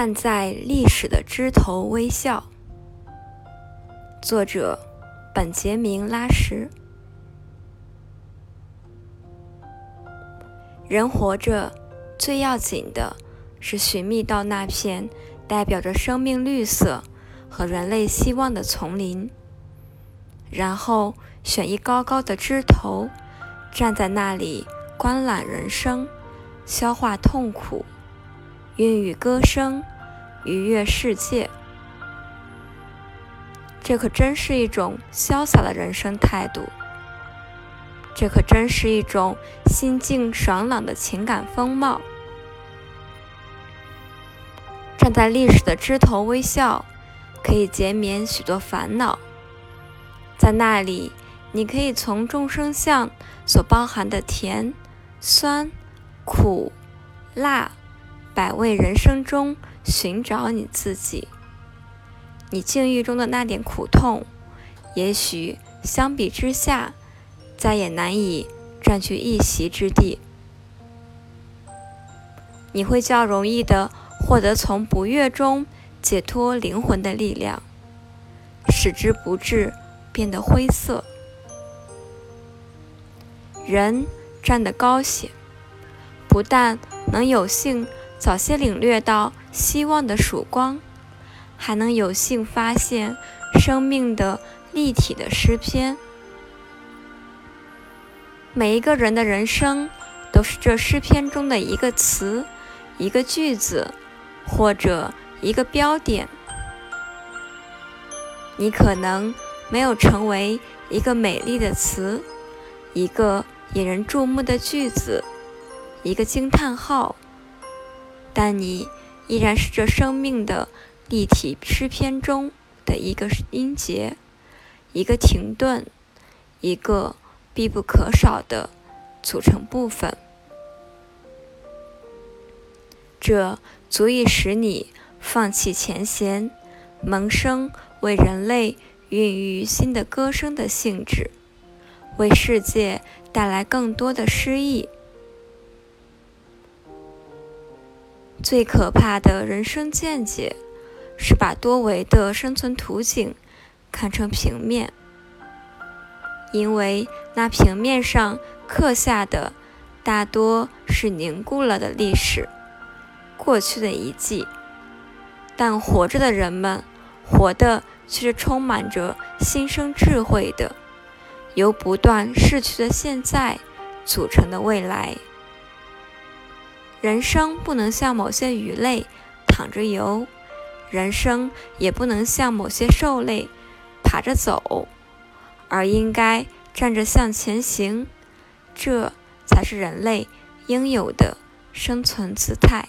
站在历史的枝头微笑。作者：本杰明·拉什。人活着，最要紧的是寻觅到那片代表着生命绿色和人类希望的丛林，然后选一高高的枝头，站在那里观览人生，消化痛苦。孕育歌声，愉悦世界，这可真是一种潇洒的人生态度。这可真是一种心境爽朗的情感风貌。站在历史的枝头微笑，可以减免许多烦恼。在那里，你可以从众生相所包含的甜、酸、苦、辣。百味人生中寻找你自己，你境遇中的那点苦痛，也许相比之下，再也难以占据一席之地。你会较容易的获得从不悦中解脱灵魂的力量，使之不至变得灰色。人站得高些，不但能有幸。早些领略到希望的曙光，还能有幸发现生命的立体的诗篇。每一个人的人生都是这诗篇中的一个词、一个句子，或者一个标点。你可能没有成为一个美丽的词，一个引人注目的句子，一个惊叹号。但你依然是这生命的立体诗篇中的一个音节，一个停顿，一个必不可少的组成部分。这足以使你放弃前嫌，萌生为人类孕育新的歌声的性质，为世界带来更多的诗意。最可怕的人生见解，是把多维的生存图景看成平面，因为那平面上刻下的大多是凝固了的历史、过去的遗迹，但活着的人们活的却是充满着新生智慧的，由不断逝去的现在组成的未来。人生不能像某些鱼类躺着游，人生也不能像某些兽类爬着走，而应该站着向前行，这才是人类应有的生存姿态。